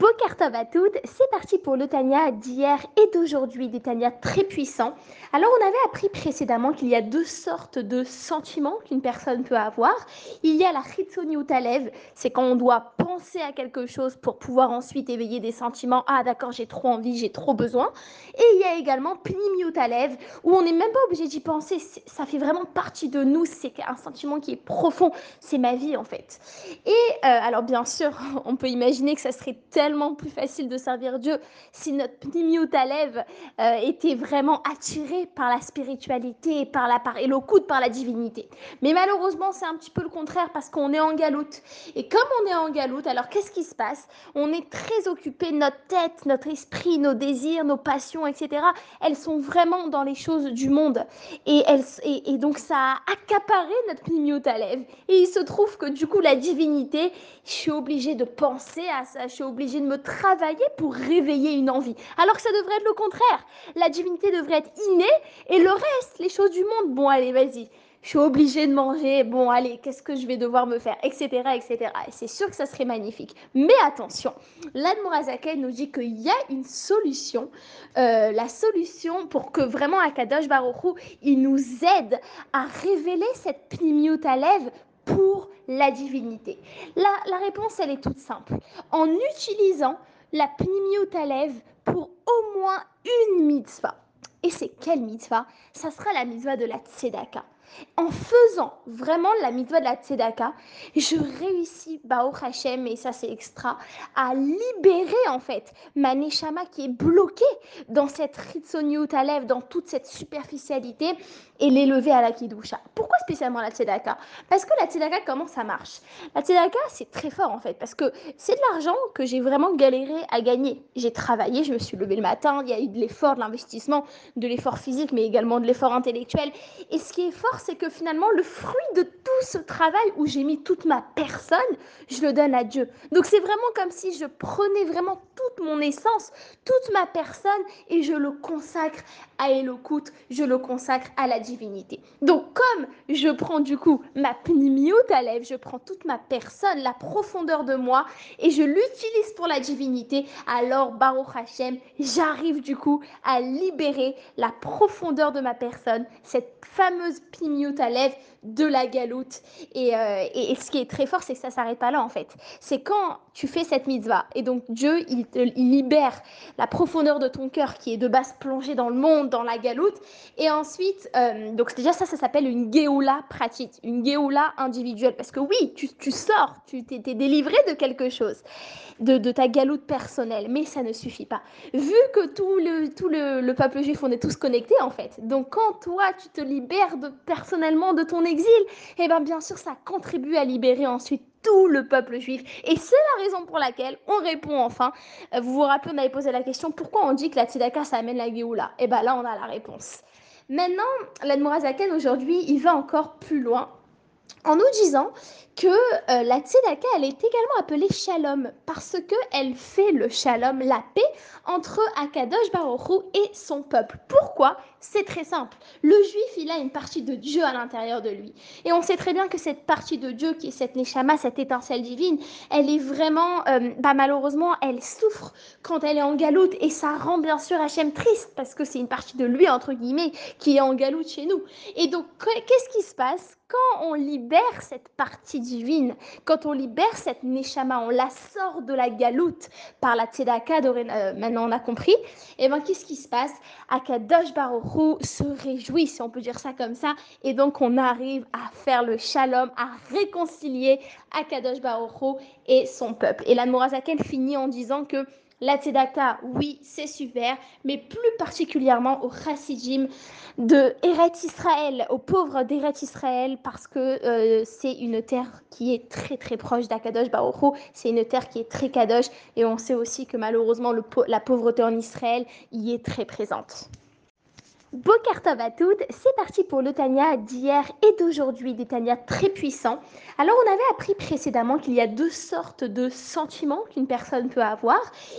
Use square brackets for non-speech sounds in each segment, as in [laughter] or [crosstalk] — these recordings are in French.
Boker Tov à toutes, c'est parti pour le Tania d'hier et d'aujourd'hui, des Tania très puissants. Alors on avait appris précédemment qu'il y a deux sortes de sentiments qu'une personne peut avoir. Il y a la Chitsoni Utalev, c'est quand on doit penser à quelque chose pour pouvoir ensuite éveiller des sentiments, ah d'accord j'ai trop envie, j'ai trop besoin. Et il y a également Pnimi Utalev, où on n'est même pas obligé d'y penser, ça fait vraiment partie de nous, c'est un sentiment qui est profond, c'est ma vie en fait. Et euh, alors bien sûr, [laughs] on peut imaginer que ça serait tellement plus facile de servir Dieu si notre Pnimiut Alev euh, était vraiment attiré par la spiritualité par la, par, et coup par la divinité. Mais malheureusement, c'est un petit peu le contraire parce qu'on est en galoute. Et comme on est en galoute, alors qu'est-ce qui se passe? On est très occupé, notre tête, notre esprit, nos désirs, nos passions, etc. Elles sont vraiment dans les choses du monde. Et, elles, et, donc ça a accaparé notre Pnimiut Alev. Et il se trouve que du coup, la divinité, je suis obligée de penser à ça, je suis obligée me travailler pour réveiller une envie. Alors que ça devrait être le contraire. La divinité devrait être innée et le reste, les choses du monde, bon allez, vas-y. Je suis obligée de manger, bon allez, qu'est-ce que je vais devoir me faire, etc. etc. Et c'est sûr que ça serait magnifique. Mais attention, l'Admorazaken nous dit qu'il y a une solution, euh, la solution pour que vraiment Akadosh Baruch il nous aide à révéler cette pnimiut pour la divinité la, réponse, elle est toute simple. En utilisant la Pnimiut pour au moins une mitzvah. Et c'est quelle mitzvah? Ça sera la mitzvah de la tzedaka. En faisant vraiment la mitzvah de la tzedaka, je réussis, Bao Hashem, et ça c'est extra, à libérer en fait ma neshama qui est bloquée dans cette ritsoniut dans toute cette superficialité, et l'élever à la kidusha. Pourquoi spécialement la tzedaka? Parce que la tzedaka, comment ça marche? La tzedaka, c'est très fort en fait, parce que c'est de l'argent que j'ai vraiment galéré à gagner. J'ai travaillé, je me suis levée le matin, il y a eu de l'effort, de l'investissement, de l'effort physique, mais également de l'effort intellectuel. Et ce qui est fort, c'est que finalement, le fruit de tout ce travail où j'ai mis toute ma personne, je le donne à Dieu. Donc c'est vraiment comme si je prenais vraiment toute mon essence, toute ma personne, et je le consacre à Elokut, je le consacre à la divinité. Donc comme je prends du coup ma pnimiut à je prends toute ma personne, la profondeur de moi, et je l'utilise pour la divinité, alors Baruch Hashem, j'arrive du coup à libérer la profondeur de ma personne, cette fameuse pnimiut de la galoute. Euh, et, et, ce qui est très fort, c'est que ça s'arrête pas là en fait. C'est quand tu fais cette mitzvah et donc Dieu il, te, libère la profondeur de ton cœur qui est de base plongée dans le monde, dans la galoute. Et ensuite, euh, donc déjà ça, ça s'appelle une geoula pratique, une geoula individuelle. Parce que oui, tu, tu sors, tu t'es délivré de quelque chose, de, de, ta galoute personnelle, mais ça ne suffit pas. Vu que tout le, tout le, le peuple juif, on est tous connectés en fait. Donc quand toi, tu te libères de personnellement de ton exil, eh bien bien sûr ça contribue à libérer ensuite tout le peuple juif. Et c'est la raison pour laquelle on répond enfin. Euh, vous vous rappelez, on avait posé la question pourquoi on dit que la tzedaka ça amène la Géoula? Et eh bien là on a la réponse. Maintenant, l'Admorazaken aujourd'hui, il va encore plus loin en nous disant que euh, la tzedaka, elle est également appelée shalom parce qu'elle fait le shalom, la paix entre Akadosh Baruch et son peuple. Pourquoi? C'est très simple. Le juif, il a une partie de Dieu à l'intérieur de lui. Et on sait très bien que cette partie de Dieu, qui est cette neshama, cette étincelle divine, elle est vraiment, euh, bah, malheureusement, elle souffre quand elle est en galoute et ça rend bien sûr Hachem triste parce que c'est une partie de lui, entre guillemets, qui est en galoute chez nous. Et donc, qu'est-ce qui se passe quand on libère cette partie divine, quand on libère cette neshama, on la sort de la galoute par la tzedaka, euh, maintenant on a compris, et eh bien qu'est-ce qui se passe? Akadosh Baruch se réjouit, si on peut dire ça comme ça, et donc on arrive à faire le shalom, à réconcilier Akadosh Baruch et son peuple. Et la Morazaken finit en disant que la tzedaka, oui, c'est super, mais plus particulièrement au chassidim de Eret Israël, aux pauvres d'Eret Israël, parce que euh, c'est une terre qui est très très proche d'Akadosh Baruch c'est une terre qui est très kadosh, et on sait aussi que malheureusement la pauvreté en Israël y est très présente. Boker Tov à toutes, c'est parti pour le Tania d'hier et d'aujourd'hui, des Tania très puissants. Alors on avait appris précédemment qu'il y a deux sortes de sentiments qu'une personne peut avoir.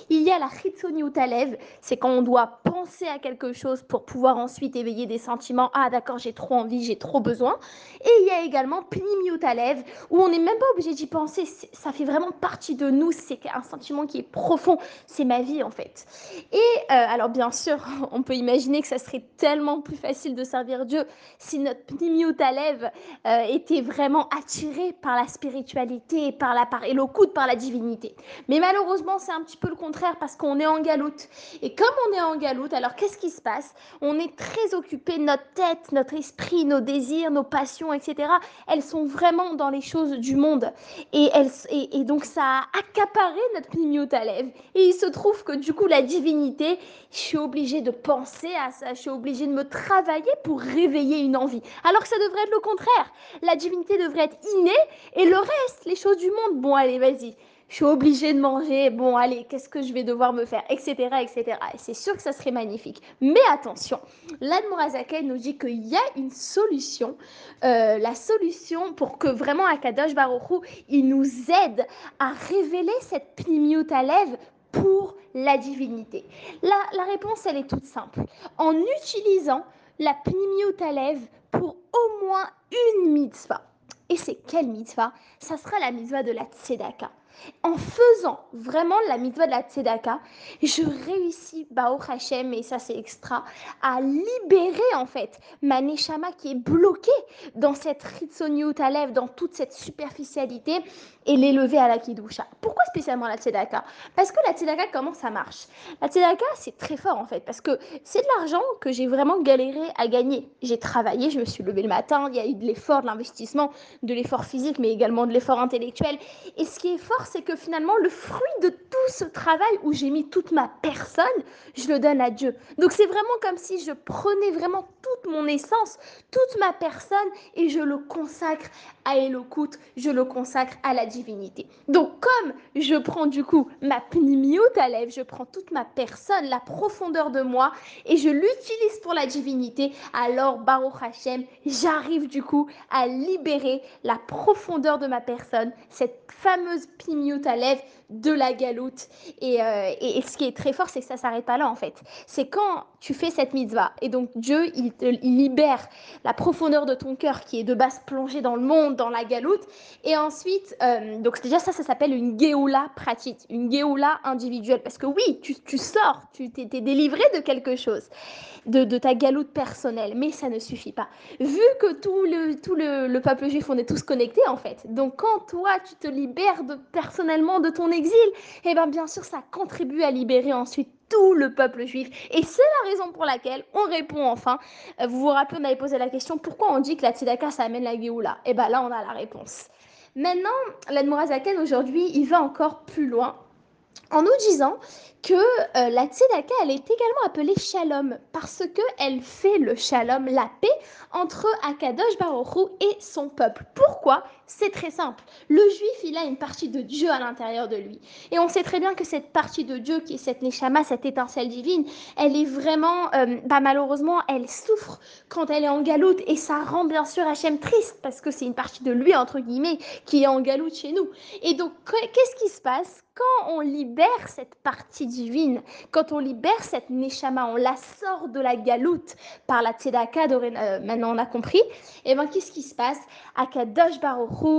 Il y a la Chitsoni Utalev, c'est quand on doit penser à quelque chose pour pouvoir ensuite éveiller des sentiments. Ah d'accord, j'ai trop envie, j'ai trop besoin. Et il y a également Pnimi Utalev, où on n'est même pas obligé d'y penser, ça fait vraiment partie de nous, c'est un sentiment qui est profond, c'est ma vie en fait. Et euh, alors bien sûr, [laughs] on peut imaginer que ça serait tellement plus facile de servir Dieu si notre Pnimiut Alev euh, était vraiment attiré par la spiritualité et par la par et par la divinité. Mais malheureusement, c'est un petit peu le contraire parce qu'on est en galoute. Et comme on est en galoute, alors qu'est-ce qui se passe? On est très occupé, notre tête, notre esprit, nos désirs, nos passions, etc. Elles sont vraiment dans les choses du monde. Et, elles, et, donc ça a accaparé notre Pnimiut Alev. Et il se trouve que du coup, la divinité, je suis obligée de penser à ça, je suis obligée de me travailler pour réveiller une envie. Alors que ça devrait être le contraire. La divinité devrait être innée et le reste, les choses du monde, bon allez, vas-y. Je suis obligée de manger, bon allez, qu'est-ce que je vais devoir me faire, etc. etc. Et c'est sûr que ça serait magnifique. Mais attention, l'Admorazaken nous dit qu'il y a une solution. Euh, la solution pour que vraiment Akadosh Baruchou, il nous aide à révéler cette pnimiut pour la divinité la, réponse, elle est toute simple. En utilisant la Pnimiut pour au moins une mitzvah. Et c'est quelle mitzvah? Ça sera la mitzvah de la Tzedaka. En faisant vraiment la mitzvah de la tzedaka, je réussis, Bao Hashem, et ça c'est extra, à libérer en fait ma neshama qui est bloquée dans cette ritsoniut alev, dans toute cette superficialité, et l'élever à la kidusha. Pourquoi spécialement la tzedaka? Parce que la tzedaka, comment ça marche? La tzedaka, c'est très fort en fait, parce que c'est de l'argent que j'ai vraiment galéré à gagner. J'ai travaillé, je me suis levé le matin, il y a eu de l'effort, de l'investissement, de l'effort physique, mais également de l'effort intellectuel. Et ce qui est fort, c'est que finalement, le fruit de tout ce travail où j'ai mis toute ma personne, je le donne à Dieu. Donc c'est vraiment comme si je prenais vraiment toute mon essence, toute ma personne, et je le consacre à Elokut, je le consacre à la divinité. Donc comme je prends du coup ma à lèvres, je prends toute ma personne, la profondeur de moi, et je l'utilise pour la divinité, alors Baruch Hashem, j'arrive du coup à libérer la profondeur de ma personne, cette fameuse à lèvres de la galoute. Euh, et, ce qui est très fort, c'est que ça s'arrête pas là en fait. C'est quand tu fais cette mitzvah, et donc Dieu, il, te, libère la profondeur de ton cœur qui est de base plongée dans le monde, dans la galoute, et ensuite, euh, donc déjà ça, ça s'appelle une geoula pratique, une geoula individuelle, parce que oui, tu, tu sors, tu t'es délivré de quelque chose, de, de, ta galoute personnelle, mais ça ne suffit pas. Vu que tout le, tout le, le peuple juif, on est tous connectés en fait, donc quand toi, tu te libères de, personnellement de ton exil, eh bien bien sûr, ça contribue à libérer ensuite tout le peuple juif. Et c'est la raison pour laquelle on répond enfin. Euh, vous vous rappelez, on avait posé la question pourquoi on dit que la tzedaka, ça amène la Géoula eh bien là, on a la réponse. Maintenant, l'Admorazaken aujourd'hui, il va encore plus loin en nous disant que euh, la tzedaka, elle est également appelée shalom parce qu'elle fait le shalom, la paix entre Akadosh Baruch et son peuple. Pourquoi? C'est très simple. Le juif, il a une partie de Dieu à l'intérieur de lui. Et on sait très bien que cette partie de Dieu, qui est cette neshama, cette étincelle divine, elle est vraiment, euh, bah, malheureusement, elle souffre quand elle est en galoute. Et ça rend bien sûr Hachem triste parce que c'est une partie de lui, entre guillemets, qui est en galoute chez nous. Et donc, qu'est-ce qui se passe quand on libère cette partie divine, quand on libère cette neshama, on la sort de la galoute par la tzedaka, euh, maintenant on a compris, et eh bien qu'est-ce qui se passe? Akadosh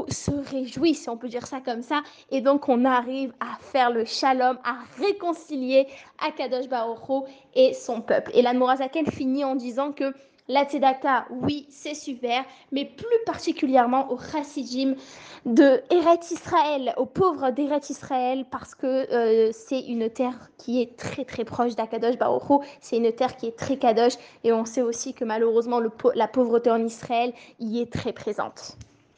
Se réjouit, si on peut dire ça comme ça, et donc on arrive à faire le shalom, à réconcilier Akadosh Baruchou et son peuple. Et la Morazaken finit en disant que la tzedaka, oui, c'est super, mais plus particulièrement aux chassidim de Eretz Israël, aux pauvres d'Eretz Israël, parce que euh, c'est une terre qui est très très proche d'Akadosh Baruch c'est une terre qui est très kadosh, et on sait aussi que malheureusement la pauvreté en Israël y est très présente.